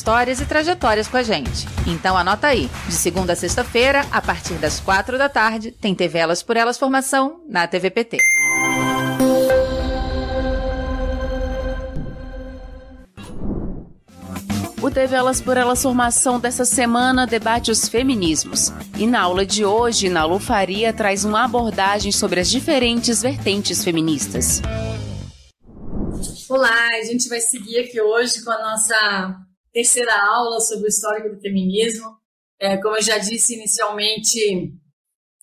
histórias e trajetórias com a gente. Então anota aí, de segunda a sexta-feira, a partir das quatro da tarde, tem TV Elas por Elas Formação na TVPT. O TV Elas por Elas Formação dessa semana debate os feminismos. E na aula de hoje, na Lufaria traz uma abordagem sobre as diferentes vertentes feministas. Olá, a gente vai seguir aqui hoje com a nossa terceira aula sobre o histórico do feminismo. É, como eu já disse inicialmente,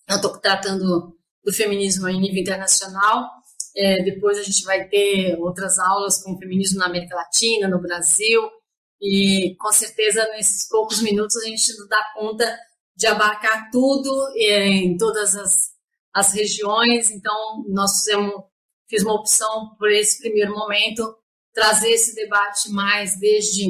eu estou tratando do feminismo em nível internacional. É, depois a gente vai ter outras aulas com o feminismo na América Latina, no Brasil. E com certeza nesses poucos minutos a gente não dá conta de abarcar tudo é, em todas as, as regiões. Então nós fizemos, fiz uma opção por esse primeiro momento trazer esse debate mais desde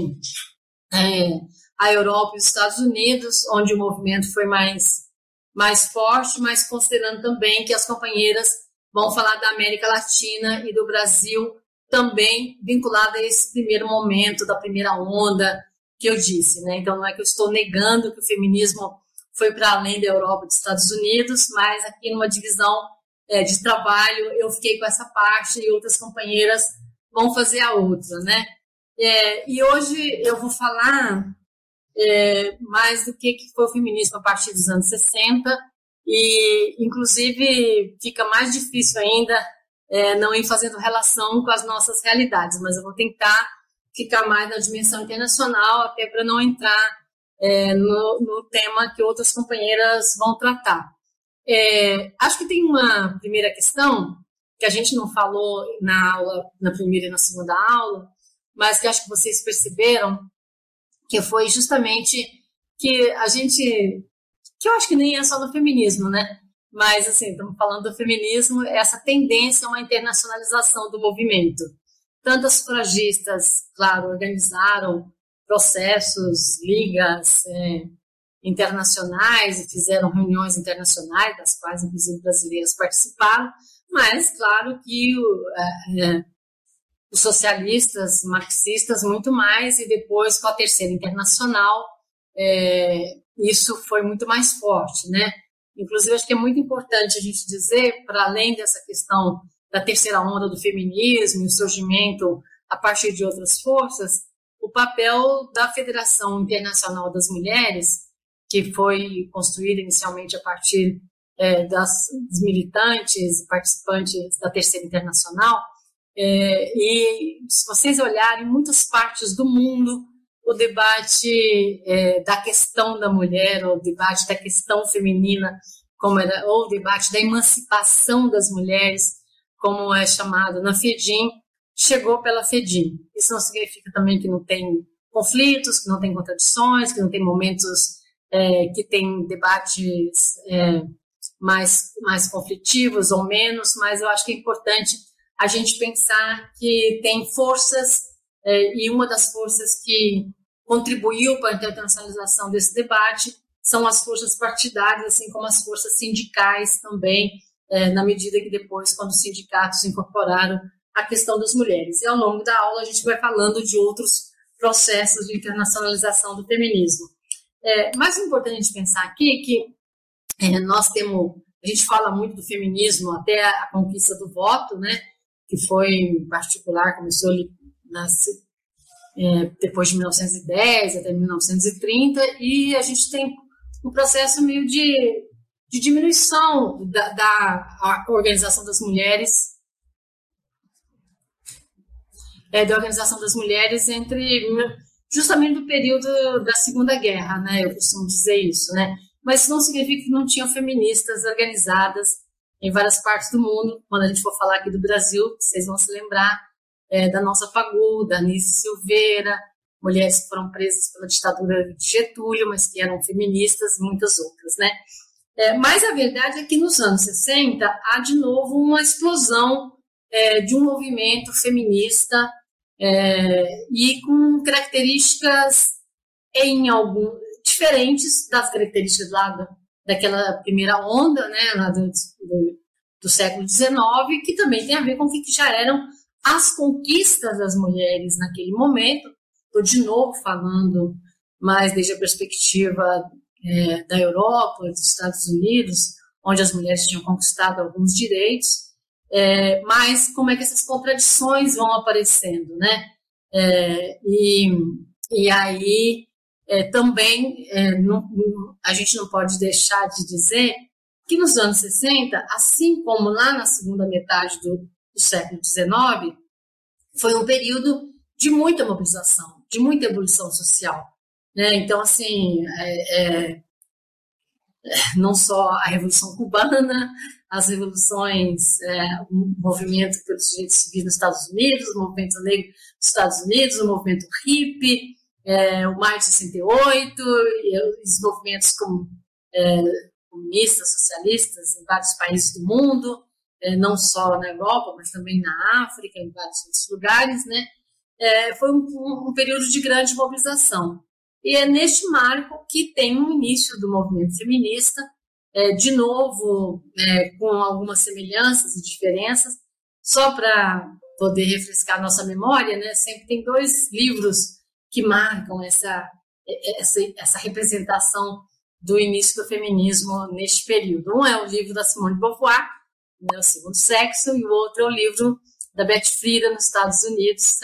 é, a Europa e os Estados Unidos, onde o movimento foi mais, mais forte, mas considerando também que as companheiras vão falar da América Latina e do Brasil, também vinculada a esse primeiro momento, da primeira onda que eu disse. Né? Então, não é que eu estou negando que o feminismo foi para além da Europa e dos Estados Unidos, mas aqui numa divisão é, de trabalho eu fiquei com essa parte e outras companheiras vão fazer a outra, né? É, e hoje eu vou falar é, mais do que, que foi o feminismo a partir dos anos 60 e, inclusive, fica mais difícil ainda é, não ir fazendo relação com as nossas realidades, mas eu vou tentar ficar mais na dimensão internacional, até para não entrar é, no, no, tema que outras companheiras vão tratar. É, acho que tem uma primeira questão que a gente não falou na aula, na primeira e na segunda aula, mas que acho que vocês perceberam que foi justamente que a gente, que eu acho que nem é só no feminismo, né? Mas, assim, estamos falando do feminismo, essa tendência a uma internacionalização do movimento. Tantas sufragistas, claro, organizaram processos, ligas é, internacionais e fizeram reuniões internacionais, das quais, inclusive, brasileiras participaram, mas, claro, que o, é, os socialistas, marxistas, muito mais, e depois com a Terceira Internacional, é, isso foi muito mais forte, né? Inclusive, acho que é muito importante a gente dizer, para além dessa questão da terceira onda do feminismo e o surgimento a partir de outras forças, o papel da Federação Internacional das Mulheres, que foi construída inicialmente a partir é, das, dos militantes participantes da Terceira Internacional, é, e se vocês olharem, em muitas partes do mundo, o debate é, da questão da mulher, ou o debate da questão feminina, como era, ou o debate da emancipação das mulheres, como é chamado na FEDIM, chegou pela FEDIM. Isso não significa também que não tem conflitos, que não tem contradições, que não tem momentos é, que tem debates é, mais, mais conflitivos ou menos, mas eu acho que é importante a gente pensar que tem forças, é, e uma das forças que contribuiu para a internacionalização desse debate são as forças partidárias, assim como as forças sindicais também, é, na medida que depois, quando os sindicatos incorporaram a questão das mulheres. E ao longo da aula a gente vai falando de outros processos de internacionalização do feminismo. É, mais importante a gente pensar aqui que é, nós temos, a gente fala muito do feminismo até a conquista do voto, né? que foi em particular, começou nas, é, depois de 1910 até 1930, e a gente tem um processo meio de, de diminuição da, da organização das mulheres, é, da organização das mulheres entre justamente no período da Segunda Guerra, né? Eu costumo dizer isso, né? Mas isso não significa que não tinham feministas organizadas em várias partes do mundo. Quando a gente for falar aqui do Brasil, vocês vão se lembrar é, da nossa Fagu, da Anice Silveira, mulheres que foram presas pela ditadura de Getúlio, mas que eram feministas, muitas outras, né? É, mas a verdade é que nos anos 60 há de novo uma explosão é, de um movimento feminista é, e com características em algum diferentes das características lá da, daquela primeira onda, né, lá do, do, do século XIX, que também tem a ver com o que já eram as conquistas das mulheres naquele momento. Estou de novo falando mais desde a perspectiva é, da Europa, dos Estados Unidos, onde as mulheres tinham conquistado alguns direitos, é, mas como é que essas contradições vão aparecendo, né? É, e, e aí é, também é, não, a gente não pode deixar de dizer que nos anos 60, assim como lá na segunda metade do, do século XIX, foi um período de muita mobilização, de muita evolução social. Né? Então, assim, é, é, não só a Revolução Cubana, as revoluções, é, o movimento pelos direitos civis nos Estados Unidos, o movimento negro nos Estados Unidos, o movimento hippie, é, o Maio de 68, e os movimentos como, é, comunistas, socialistas em vários países do mundo, é, não só na Europa, mas também na África, em vários outros lugares, né? É, foi um, um, um, período de grande mobilização. E é neste marco que tem o início do movimento feminista, é, de novo, é, com algumas semelhanças e diferenças, só para poder refrescar nossa memória, né? Sempre tem dois livros que marcam essa, essa, essa representação do início do feminismo neste período. Um é o livro da Simone de Beauvoir, né, O Segundo Sexo, e o outro é o livro da Beth Friedan, nos Estados Unidos,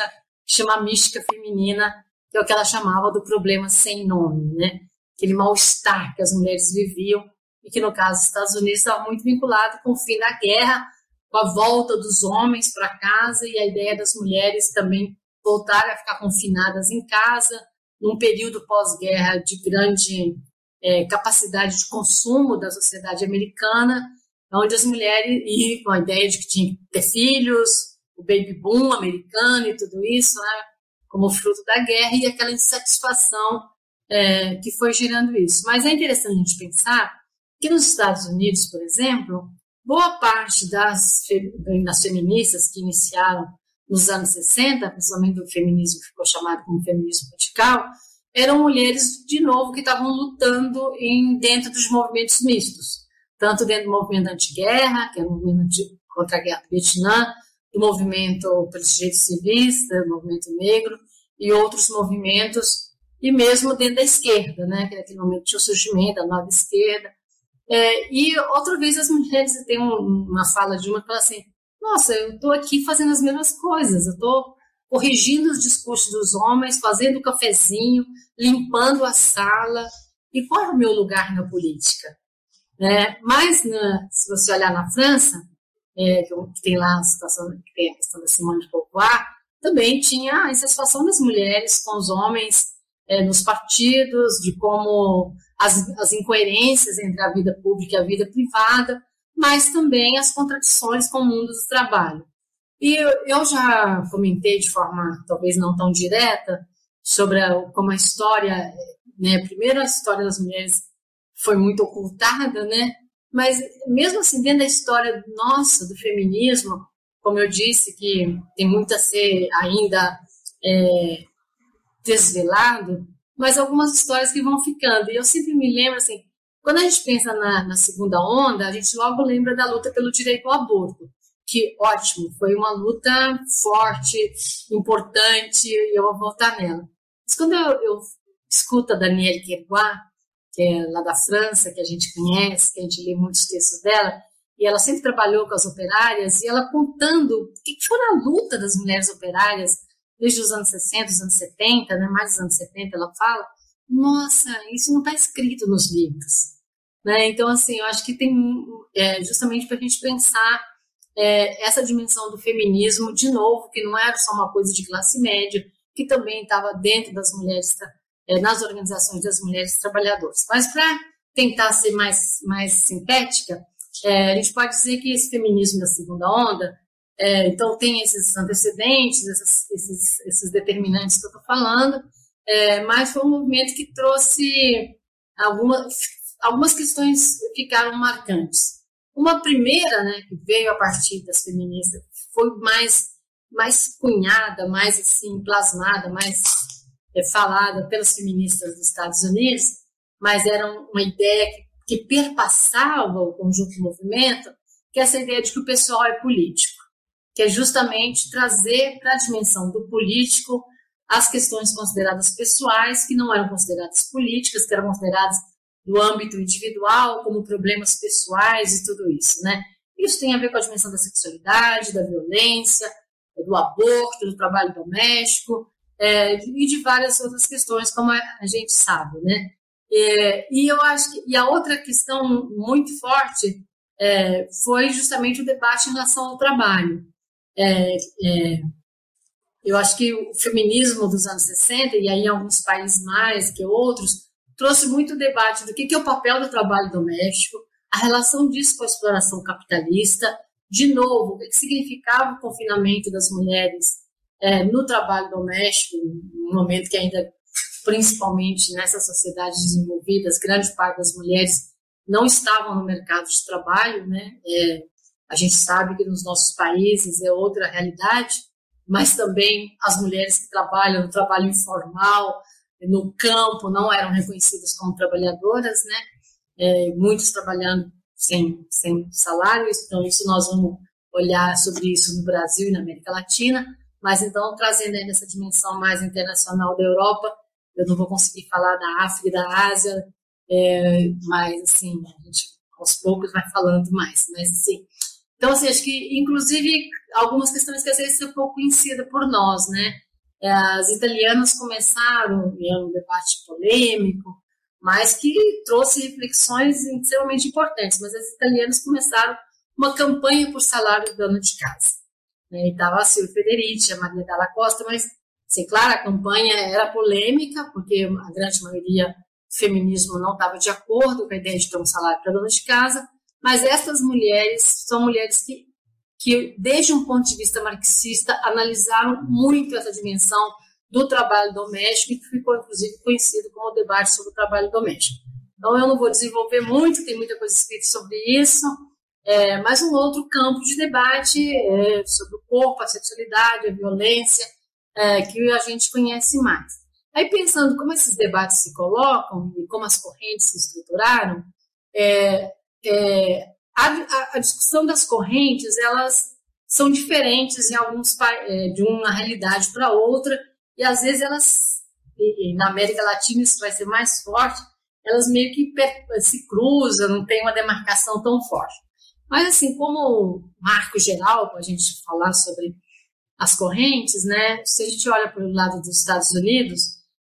que chama Mística Feminina, que é o que ela chamava do problema sem nome, né? aquele mal-estar que as mulheres viviam, e que, no caso dos Estados Unidos, estava muito vinculado com o fim da guerra, com a volta dos homens para casa e a ideia das mulheres também voltarem a ficar confinadas em casa, num período pós-guerra de grande é, capacidade de consumo da sociedade americana, onde as mulheres, e com a ideia de que tinha que ter filhos, o baby boom americano e tudo isso, né, como fruto da guerra, e aquela insatisfação é, que foi gerando isso. Mas é interessante a gente pensar que nos Estados Unidos, por exemplo, boa parte das, das feministas que iniciaram nos anos 60, principalmente do feminismo ficou chamado como feminismo radical, eram mulheres, de novo, que estavam lutando em, dentro dos movimentos mistos, tanto dentro do movimento anti-guerra, que é o movimento de, contra a guerra do Vietnã, do movimento pelos direitos civis, do movimento negro, e outros movimentos, e mesmo dentro da esquerda, né, que é aquele momento tinha o surgimento da nova esquerda. É, e outra vez as mulheres, tem uma fala de uma que fala assim, nossa, eu estou aqui fazendo as mesmas coisas, eu estou corrigindo os discursos dos homens, fazendo cafezinho, limpando a sala. E qual é o meu lugar na política? É, mas, na, se você olhar na França, é, que tem lá a situação, que tem a questão da Simone de Beauvoir, também tinha a insatisfação das mulheres com os homens é, nos partidos, de como as, as incoerências entre a vida pública e a vida privada, mas também as contradições com o mundo do trabalho. E eu, eu já comentei de forma talvez não tão direta sobre a, como a história, né, a primeira história das mulheres foi muito ocultada, né? Mas mesmo assim, dentro da história nossa do feminismo, como eu disse, que tem muito a ser ainda é, desvelado, mas algumas histórias que vão ficando. E eu sempre me lembro assim, quando a gente pensa na, na, segunda onda, a gente logo lembra da luta pelo direito ao aborto, que, ótimo, foi uma luta forte, importante, e eu vou voltar nela. Mas quando eu, eu escuto a Danielle Querbois, que é lá da França, que a gente conhece, que a gente lê muitos textos dela, e ela sempre trabalhou com as operárias, e ela contando o que foi a luta das mulheres operárias desde os anos 60, os anos 70, né, mais dos anos 70, ela fala, nossa, isso não está escrito nos livros. Né? Então, assim, eu acho que tem é, justamente para a gente pensar é, essa dimensão do feminismo, de novo, que não era só uma coisa de classe média, que também estava dentro das mulheres, é, nas organizações das mulheres trabalhadoras. Mas para tentar ser mais, mais sintética, é, a gente pode dizer que esse feminismo da segunda onda, é, então tem esses antecedentes, esses, esses, esses determinantes que eu estou falando, é, mas foi um movimento que trouxe alguma, algumas questões ficaram marcantes. Uma primeira, né, que veio a partir das feministas, foi mais mais cunhada, mais assim plasmada, mais é, falada pelas feministas dos Estados Unidos, mas era uma ideia que, que perpassava o conjunto do movimento, que é essa ideia de que o pessoal é político, que é justamente trazer para a dimensão do político as questões consideradas pessoais, que não eram consideradas políticas, que eram consideradas do âmbito individual, como problemas pessoais e tudo isso, né? Isso tem a ver com a dimensão da sexualidade, da violência, do aborto, do trabalho doméstico é, e de várias outras questões, como a gente sabe, né? É, e eu acho que e a outra questão muito forte é, foi justamente o debate em relação ao trabalho. É, é, eu acho que o feminismo dos anos 60, e aí em alguns países mais que outros, trouxe muito debate do que, é o papel do trabalho doméstico, a relação disso com a exploração capitalista, de novo, o que significava o confinamento das mulheres é, no trabalho doméstico, num momento que ainda, principalmente nessas sociedades desenvolvidas, grande parte das mulheres não estavam no mercado de trabalho, né? É, a gente sabe que nos nossos países é outra realidade, mas também as mulheres que trabalham no trabalho informal, no campo, não eram reconhecidas como trabalhadoras, né? É, muitos trabalhando sem, sem salário, então isso nós vamos olhar sobre isso no Brasil e na América Latina, mas então trazendo aí nessa dimensão mais internacional da Europa, eu não vou conseguir falar da África e da Ásia, é, mas assim, a gente aos poucos vai falando mais, mas assim, então assim, acho que inclusive algumas questões que às vezes são pouco conhecidas por nós, né, as italianas começaram, e é um debate polêmico, mas que trouxe reflexões extremamente importantes. Mas as italianas começaram uma campanha por salário do dono de casa. Né? E estava a Silvia Federici, a Maria Dalla Costa, mas, assim, claro, a campanha era polêmica, porque a grande maioria do feminismo não estava de acordo com a ideia de ter um salário para dona de casa, mas essas mulheres são mulheres que, que, desde um ponto de vista marxista, analisaram muito essa dimensão do trabalho doméstico e que ficou, inclusive, conhecido como o debate sobre o trabalho doméstico. Então, eu não vou desenvolver muito, tem muita coisa escrita sobre isso, é, mas um outro campo de debate é sobre o corpo, a sexualidade, a violência, é, que a gente conhece mais. Aí, pensando como esses debates se colocam e como as correntes se estruturaram, é, é a, a, discussão das correntes, elas são diferentes em alguns é, de uma realidade para outra, e às vezes elas, na América Latina isso vai ser mais forte, elas meio que se cruzam, não tem uma demarcação tão forte. Mas assim, como marco geral, para a gente falar sobre as correntes, né? Se a gente olha para o lado dos Estados Unidos,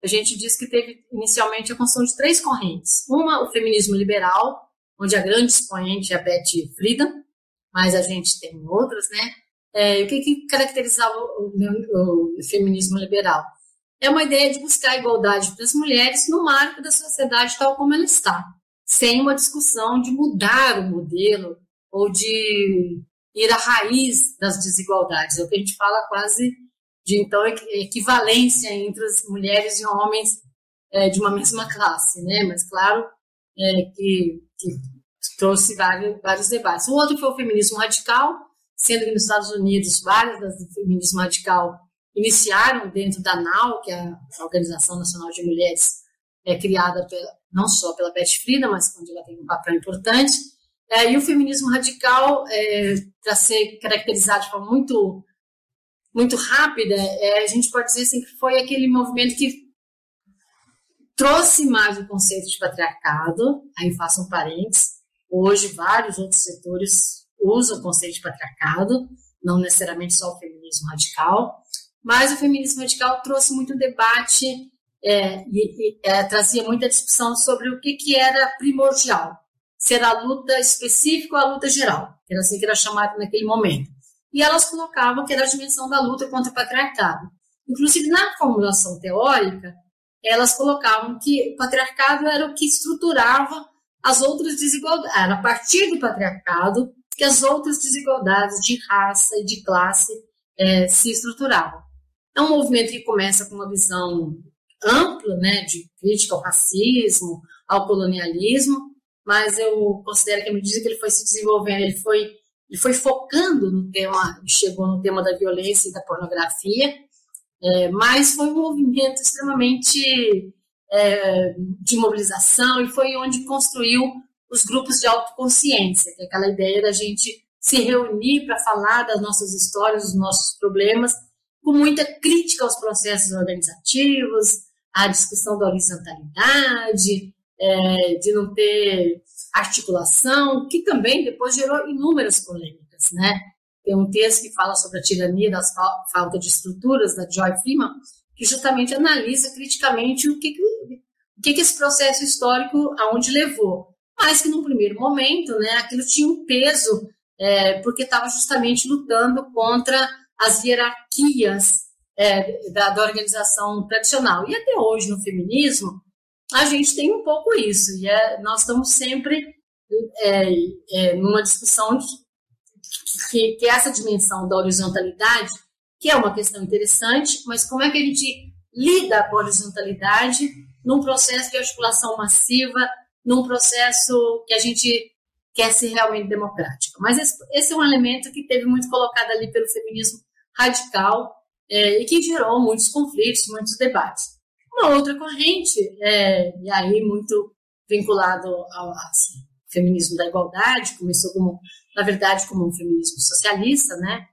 a gente diz que teve inicialmente a construção de três correntes. Uma, o feminismo liberal, onde a grande expoente é a Betty Friedan, mas a gente tem outras, né? É, o que, que caracterizava o, o, o, feminismo liberal? É uma ideia de buscar a igualdade para as mulheres no marco da sociedade tal como ela está, sem uma discussão de mudar o modelo ou de ir à raiz das desigualdades. É o que a gente fala quase de então equivalência entre as mulheres e homens é, de uma mesma classe, né? Mas claro é, que, que, trouxe vários, vários debates. O outro foi o feminismo radical, sendo que nos Estados Unidos várias das do feminismo radical iniciaram dentro da NAU, que é a Organização Nacional de Mulheres, é criada pela, não só pela Beth Frida, mas onde ela tem um papel importante. É, e o feminismo radical, é, para ser caracterizado de forma muito, muito rápida, é, a gente pode dizer assim, que foi aquele movimento que trouxe mais o conceito de patriarcado, aí faço um parênteses, hoje vários outros setores usa o conceito de patriarcado, não necessariamente só o feminismo radical, mas o feminismo radical trouxe muito debate é, e, e é, trazia muita discussão sobre o que, que era primordial, se era a luta específica ou a luta geral, era assim que era chamado naquele momento. E elas colocavam que era a dimensão da luta contra o patriarcado. Inclusive, na formulação teórica, elas colocavam que o patriarcado era o que estruturava as outras desigualdades. Era a partir do patriarcado que as outras desigualdades de raça e de classe é, se estruturavam. É um movimento que começa com uma visão ampla, né, de crítica ao racismo, ao colonialismo, mas eu considero que à medida que ele foi se desenvolvendo, ele foi, ele foi focando no tema, chegou no tema da violência e da pornografia, é, mas foi um movimento extremamente é, de mobilização e foi onde construiu os grupos de autoconsciência, que é aquela ideia da gente se reunir para falar das nossas histórias, dos nossos problemas, com muita crítica aos processos organizativos, à discussão da horizontalidade, é, de não ter articulação, que também depois gerou inúmeras polêmicas, né? Tem um texto que fala sobre a tirania das falta de estruturas da Joy Freeman, que justamente analisa criticamente o que, o que, que esse processo histórico aonde levou, mas que num primeiro momento, né, aquilo tinha um peso é, porque estava justamente lutando contra as hierarquias é, da, da, organização tradicional. E até hoje, no feminismo, a gente tem um pouco isso, e é, nós estamos sempre é, é numa discussão de, que, que essa dimensão da horizontalidade, que é uma questão interessante, mas como é que a gente lida com a horizontalidade num processo de articulação massiva, num processo que a gente quer ser realmente democrático. Mas esse, esse, é um elemento que teve muito colocado ali pelo feminismo radical é, e que gerou muitos conflitos, muitos debates. Uma outra corrente, é, e aí muito vinculado ao assim, feminismo da igualdade, começou como, na verdade, como um feminismo socialista, né,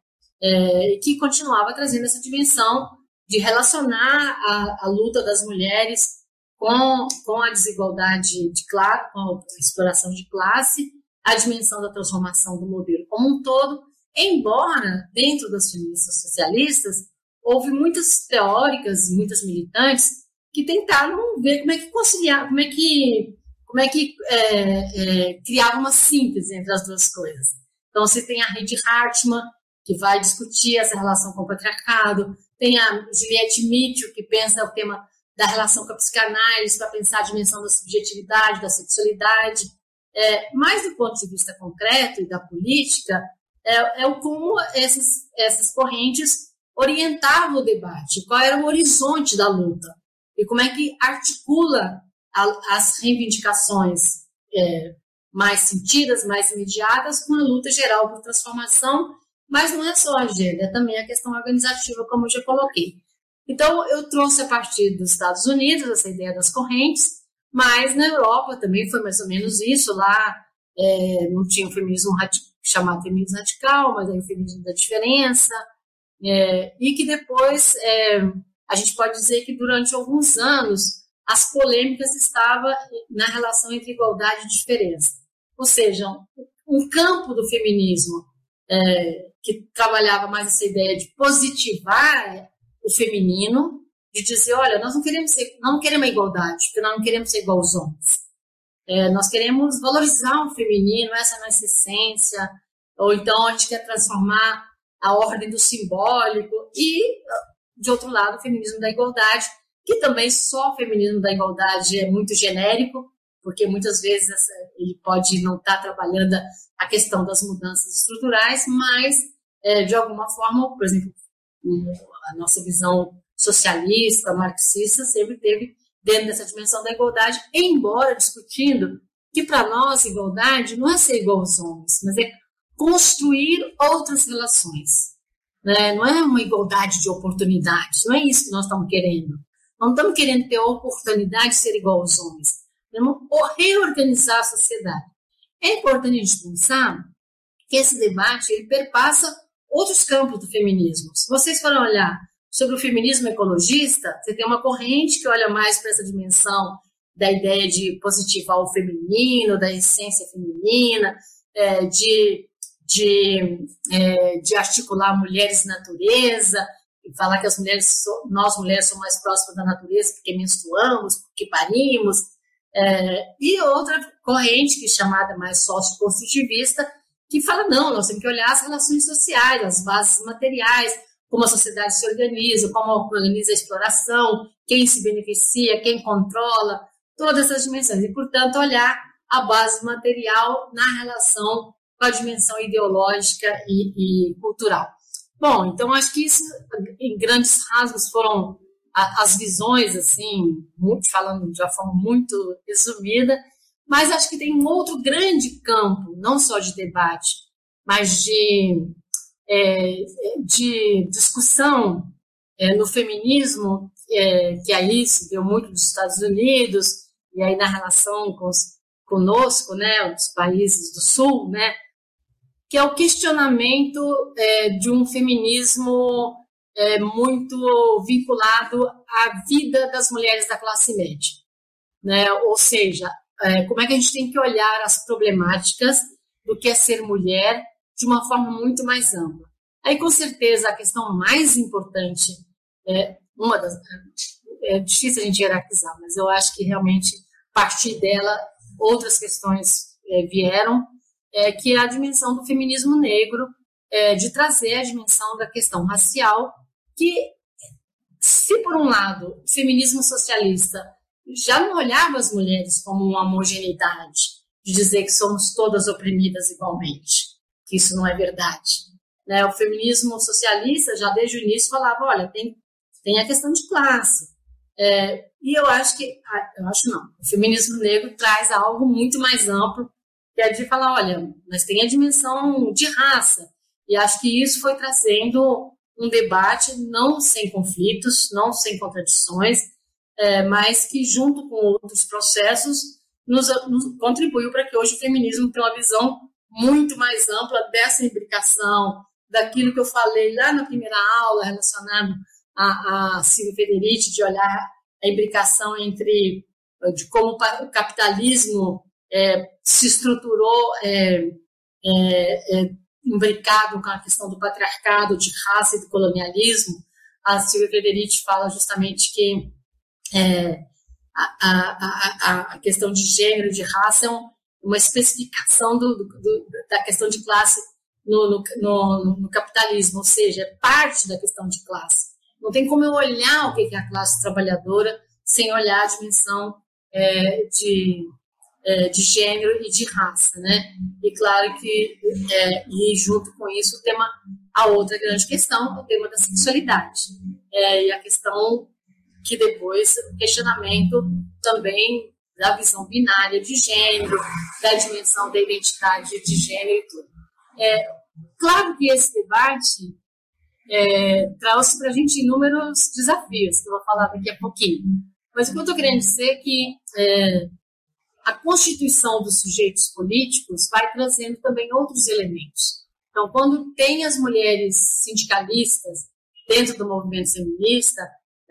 é, que continuava trazendo essa dimensão de relacionar a, a luta das mulheres com, com a desigualdade de classe, com a exploração de classe a dimensão da transformação do modelo como um todo, embora dentro das feministas socialistas houve muitas teóricas, muitas militantes que tentaram ver como é que conciliar, como é que como é que é, é, criava uma síntese entre as duas coisas. Então você tem a Rede Hartmann que vai discutir essa relação com o patriarcado, tem a Juliette Mitchell que pensa o tema da relação com a psicanálise para pensar a dimensão da subjetividade, da sexualidade. É, mas do ponto de vista concreto e da política, é, é o como essas, essas correntes orientavam o debate, qual era o horizonte da luta e como é que articula a, as reivindicações é, mais sentidas, mais imediatas, com a luta geral por transformação, mas não é só a agenda, é também a questão organizativa, como eu já coloquei. Então, eu trouxe a partir dos Estados Unidos essa ideia das correntes, mas na Europa também foi mais ou menos isso. Lá é, não tinha o feminismo chamado feminismo radical, mas aí o feminismo da diferença. É, e que depois é, a gente pode dizer que durante alguns anos as polêmicas estavam na relação entre igualdade e diferença. Ou seja, um campo do feminismo é, que trabalhava mais essa ideia de positivar o feminino de dizer, olha, nós não queremos ser, não queremos a igualdade, porque nós não queremos ser igual aos homens. É, nós queremos valorizar o feminino, essa é a nossa essência, ou então a gente quer transformar a ordem do simbólico e, de outro lado, o feminismo da igualdade, que também só o feminismo da igualdade é muito genérico, porque muitas vezes ele pode não estar trabalhando a questão das mudanças estruturais, mas, é, de alguma forma, por exemplo, a nossa visão socialista, marxista, sempre teve dentro dessa dimensão da igualdade, embora discutindo que para nós igualdade não é ser igual aos homens, mas é construir outras relações. Né? Não é uma igualdade de oportunidades, não é isso que nós estamos querendo. Não estamos querendo ter a oportunidade de ser igual aos homens. Queremos reorganizar a sociedade. É importante a gente pensar que esse debate ele perpassa outros campos do feminismo. Se vocês forem olhar sobre o feminismo ecologista, você tem uma corrente que olha mais para essa dimensão da ideia de positivar o feminino, da essência feminina, é, de, de, é, de articular mulheres e natureza, e falar que as mulheres, nós mulheres somos mais próximas da natureza porque menstruamos, porque parimos, é, e outra corrente que é chamada mais sócio-construtivista, que fala, não, nós temos que olhar as relações sociais, as bases materiais, como a sociedade se organiza, como organiza a exploração, quem se beneficia, quem controla, todas essas dimensões. E, portanto, olhar a base material na relação com a dimensão ideológica e, e cultural. Bom, então acho que isso, em grandes rasgos, foram as visões, assim, muito, falando de uma forma muito resumida, mas acho que tem um outro grande campo, não só de debate, mas de, é, de discussão é, no feminismo, é, que aí se deu muito dos Estados Unidos, e aí na relação com os, conosco, né, os países do Sul, né, que é o questionamento é, de um feminismo é, muito vinculado à vida das mulheres da classe média. Né? Ou seja, é, como é que a gente tem que olhar as problemáticas do que é ser mulher de uma forma muito mais ampla. Aí, com certeza, a questão mais importante, é, uma das, é difícil a gente hierarquizar, mas eu acho que realmente, a partir dela, outras questões é, vieram, é, que é a dimensão do feminismo negro, é, de trazer a dimensão da questão racial, que, se por um lado, o feminismo socialista já não olhava as mulheres como uma homogeneidade, de dizer que somos todas oprimidas igualmente, que isso não é verdade. Né? O feminismo socialista já desde o início falava, olha, tem, tem a questão de classe. É, e eu acho que, ah, eu acho não, o feminismo negro traz algo muito mais amplo que é de falar, olha, mas tem a dimensão de raça. E acho que isso foi trazendo um debate não sem conflitos, não sem contradições, é, mas que junto com outros processos nos, nos contribuiu para que hoje o feminismo tenha uma visão muito mais ampla dessa imbricação, daquilo que eu falei lá na primeira aula relacionado a, a Silvia Federici, de olhar a imbricação entre de como o capitalismo é, se estruturou é, é, é, imbricado com a questão do patriarcado, de raça e do colonialismo, a Silvia Federici fala justamente que é, a, a, a, questão de gênero, de raça, é um, uma especificação do, do, da questão de classe no, no, no, no, capitalismo, ou seja, é parte da questão de classe. Não tem como eu olhar o que é a classe trabalhadora sem olhar a dimensão é, de é, de gênero e de raça, né? E claro que, é, e junto com isso, o tema, a outra grande questão, o tema da sexualidade. É, e a questão que depois, o questionamento também da visão binária de gênero, da dimensão da identidade de gênero e tudo. É, claro que esse debate é, trouxe para a gente inúmeros desafios, que eu vou falar daqui a pouquinho. Mas o que eu estou querendo dizer é que é, a constituição dos sujeitos políticos vai trazendo também outros elementos. Então, quando tem as mulheres sindicalistas dentro do movimento feminista,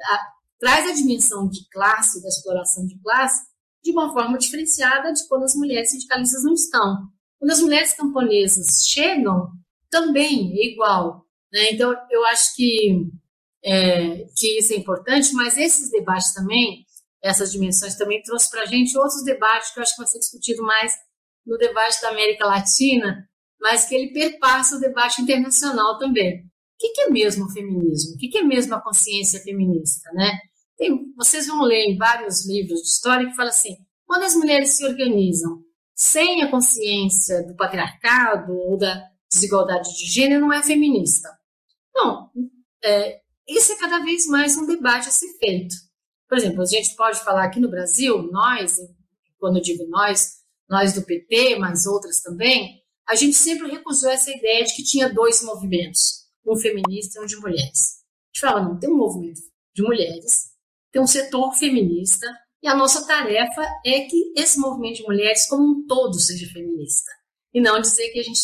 a, traz a dimensão de classe, da exploração de classe, de uma forma diferenciada de quando as mulheres sindicalistas não estão. Quando as mulheres camponesas chegam, também é igual. Né? Então, eu acho que, é, que isso é importante, mas esses debates também essas dimensões também trouxe para a gente outros debates que eu acho que vai ser discutido mais no debate da América Latina, mas que ele perpassa o debate internacional também. O que, é mesmo o feminismo? O que, é mesmo a consciência feminista? Né? Tem, vocês vão ler em vários livros de história que fala assim, quando as mulheres se organizam sem a consciência do patriarcado ou da desigualdade de gênero, não é feminista. Não, é, isso é cada vez mais um debate a ser feito. Por exemplo, a gente pode falar aqui no Brasil, nós, quando eu digo nós, nós do PT, mas outras também, a gente sempre recusou essa ideia de que tinha dois movimentos, um feminista e um de mulheres. A gente fala, não, tem um movimento de mulheres, tem um setor feminista, e a nossa tarefa é que esse movimento de mulheres como um todo seja feminista. E não dizer que a gente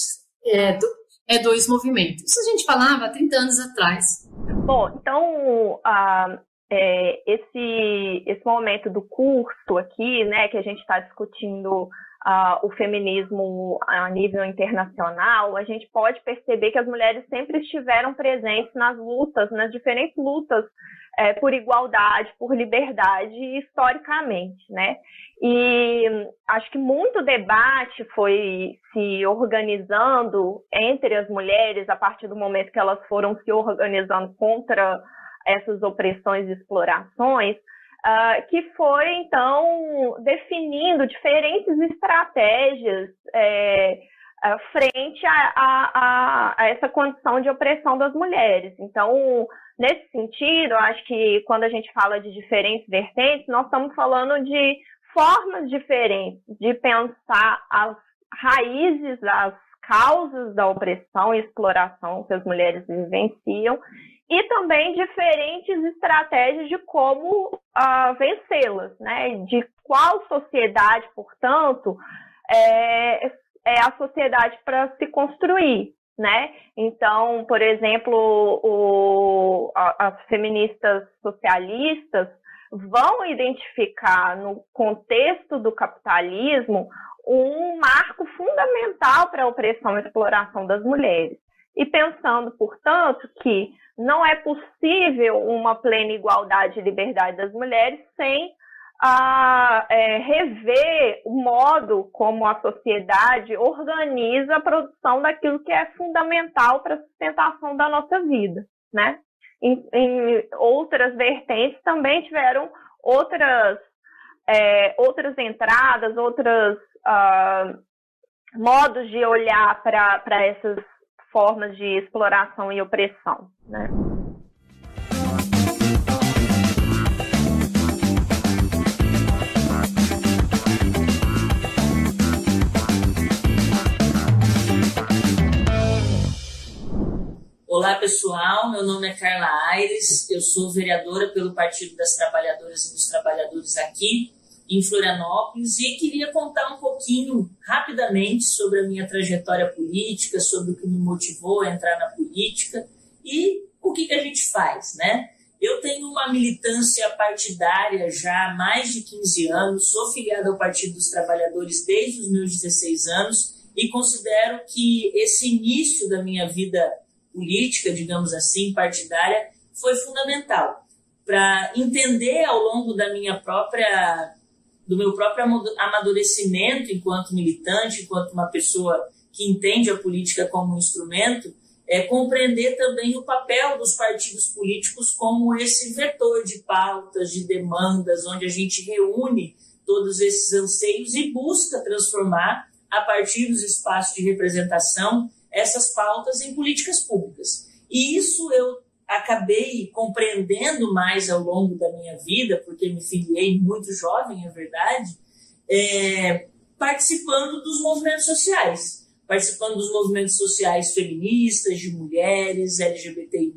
é, é dois movimentos. Isso a gente falava há 30 anos atrás. Bom, então, a, é, esse, esse momento do curso aqui, né, que a gente está discutindo uh, o feminismo a nível internacional, a gente pode perceber que as mulheres sempre estiveram presentes nas lutas, nas diferentes lutas é, por igualdade, por liberdade, historicamente, né? E acho que muito debate foi se organizando entre as mulheres a partir do momento que elas foram se organizando contra essas opressões e explorações, uh, que foi, então, definindo diferentes estratégias é, uh, frente a, a, a, essa condição de opressão das mulheres. Então, nesse sentido, eu acho que quando a gente fala de diferentes vertentes, nós estamos falando de formas diferentes de pensar as raízes, as causas da opressão e exploração que as mulheres vivenciam e também diferentes estratégias de como uh, vencê-las, né? De qual sociedade, portanto, é, é a sociedade para se construir, né? Então, por exemplo, o, a, as feministas socialistas vão identificar no contexto do capitalismo um marco fundamental para a opressão e exploração das mulheres. E pensando, portanto, que não é possível uma plena igualdade e liberdade das mulheres sem a, é, rever o modo como a sociedade organiza a produção daquilo que é fundamental para a sustentação da nossa vida, né? Em, em outras vertentes também tiveram outras é, outras entradas, outros uh, modos de olhar para essas formas de exploração e opressão. Né? Olá pessoal, meu nome é Carla Aires, eu sou vereadora pelo Partido das Trabalhadoras e dos Trabalhadores aqui em Florianópolis e queria contar um pouquinho rapidamente sobre a minha trajetória política, sobre o que me motivou a entrar na política e o que, que a gente faz, né? Eu tenho uma militância partidária já há mais de 15 anos, sou filiada ao Partido dos Trabalhadores desde os meus 16 anos e considero que esse início da minha vida política, digamos assim, partidária, foi fundamental para entender ao longo da minha própria do meu próprio amadurecimento enquanto militante, enquanto uma pessoa que entende a política como um instrumento, é compreender também o papel dos partidos políticos como esse vetor de pautas, de demandas, onde a gente reúne todos esses anseios e busca transformar, a partir dos espaços de representação, essas pautas em políticas públicas. E isso eu acabei compreendendo mais ao longo da minha vida, porque me filiei muito jovem, é verdade, é, participando dos movimentos sociais, participando dos movimentos sociais feministas, de mulheres, LGBTI+,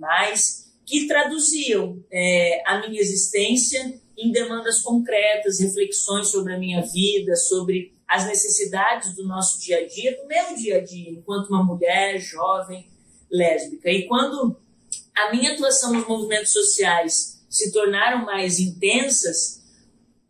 que traduziam é, a minha existência em demandas concretas, reflexões sobre a minha vida, sobre as necessidades do nosso dia a dia, do meu dia a dia, enquanto uma mulher jovem lésbica. E quando a minha atuação nos movimentos sociais se tornaram mais intensas,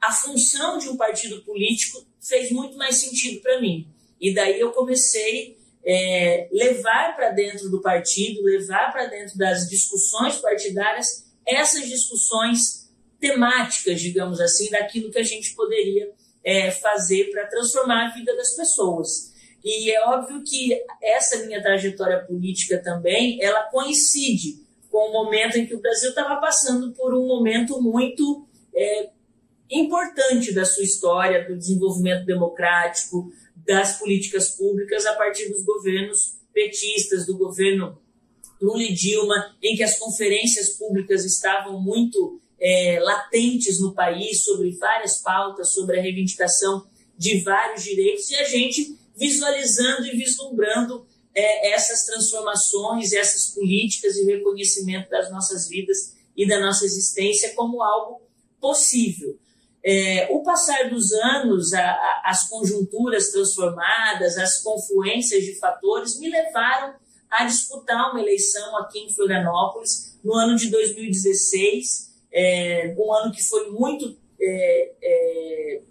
a função de um partido político fez muito mais sentido para mim. E daí eu comecei é, levar para dentro do partido, levar para dentro das discussões partidárias essas discussões temáticas, digamos assim, daquilo que a gente poderia é, fazer para transformar a vida das pessoas. E é óbvio que essa minha trajetória política também, ela coincide com o momento em que o Brasil estava passando por um momento muito é, importante da sua história, do desenvolvimento democrático, das políticas públicas a partir dos governos petistas, do governo Lula e Dilma, em que as conferências públicas estavam muito é, latentes no país sobre várias pautas, sobre a reivindicação de vários direitos, e a gente visualizando e vislumbrando é, essas transformações, essas políticas e reconhecimento das nossas vidas e da nossa existência como algo possível. É, o passar dos anos, a, a, as conjunturas transformadas, as confluências de fatores me levaram a disputar uma eleição aqui em Florianópolis no ano de 2016, é, um ano que foi muito é, é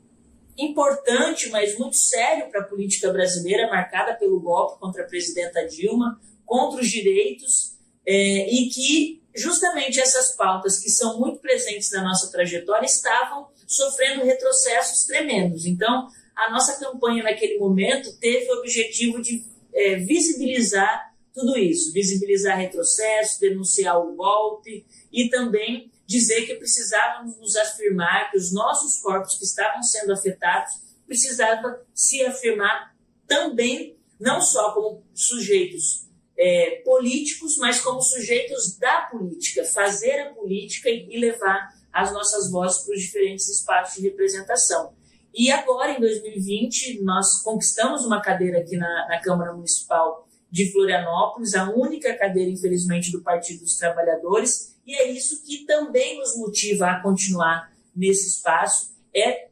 importante, mas muito sério para a política brasileira, marcada pelo golpe contra a presidenta Dilma, contra os direitos, é, e que justamente essas pautas que são muito presentes na nossa trajetória estavam sofrendo retrocessos tremendos. Então, a nossa campanha naquele momento teve o objetivo de é, visibilizar tudo isso, visibilizar retrocessos, denunciar o golpe e também dizer que precisávamos nos afirmar, que os nossos corpos que estavam sendo afetados precisavam se afirmar também não só como sujeitos é, políticos, mas como sujeitos da política, fazer a política e, levar as nossas vozes para os diferentes espaços de representação. E agora, em 2020, nós conquistamos uma cadeira aqui na, na Câmara Municipal de Florianópolis, a única cadeira, infelizmente, do Partido dos Trabalhadores, e é isso que também nos motiva a continuar nesse espaço, é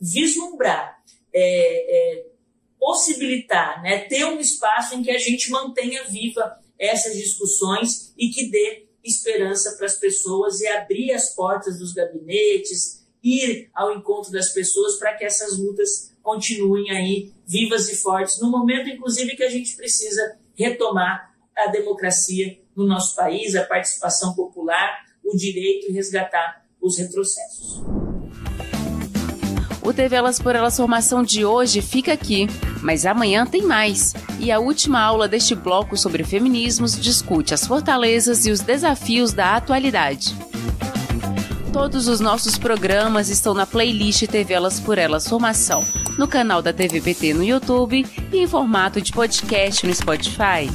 vislumbrar, é, é possibilitar, né, ter um espaço em que a gente mantenha viva essas discussões e que dê esperança para as pessoas e abrir as portas dos gabinetes, ir ao encontro das pessoas para que essas lutas continuem aí vivas e fortes, no momento, inclusive, que a gente precisa retomar a democracia no nosso país, a participação popular, o direito e resgatar os retrocessos. O TV Elas por Elas Formação de hoje fica aqui, mas amanhã tem mais. E a última aula deste bloco sobre feminismos discute as fortalezas e os desafios da atualidade. Todos os nossos programas estão na playlist TV Elas por Elas Formação, no canal da TVPT no YouTube e em formato de podcast no Spotify.